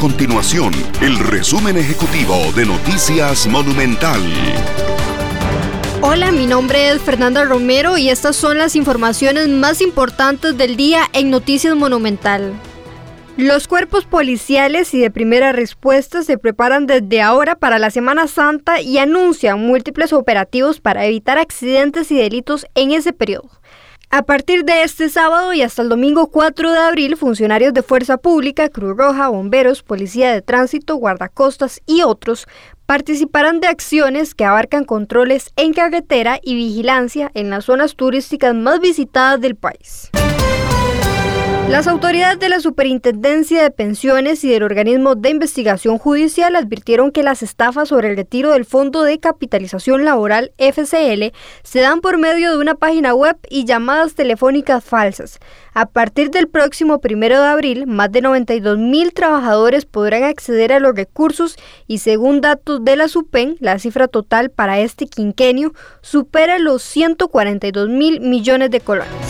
continuación el resumen ejecutivo de Noticias Monumental. Hola, mi nombre es Fernanda Romero y estas son las informaciones más importantes del día en Noticias Monumental. Los cuerpos policiales y de primera respuesta se preparan desde ahora para la Semana Santa y anuncian múltiples operativos para evitar accidentes y delitos en ese periodo. A partir de este sábado y hasta el domingo 4 de abril, funcionarios de Fuerza Pública, Cruz Roja, bomberos, Policía de Tránsito, guardacostas y otros participarán de acciones que abarcan controles en carretera y vigilancia en las zonas turísticas más visitadas del país. Las autoridades de la Superintendencia de Pensiones y del Organismo de Investigación Judicial advirtieron que las estafas sobre el retiro del Fondo de Capitalización Laboral FCL se dan por medio de una página web y llamadas telefónicas falsas. A partir del próximo primero de abril, más de 92 mil trabajadores podrán acceder a los recursos y según datos de la SUPEN, la cifra total para este quinquenio supera los 142 mil millones de colones.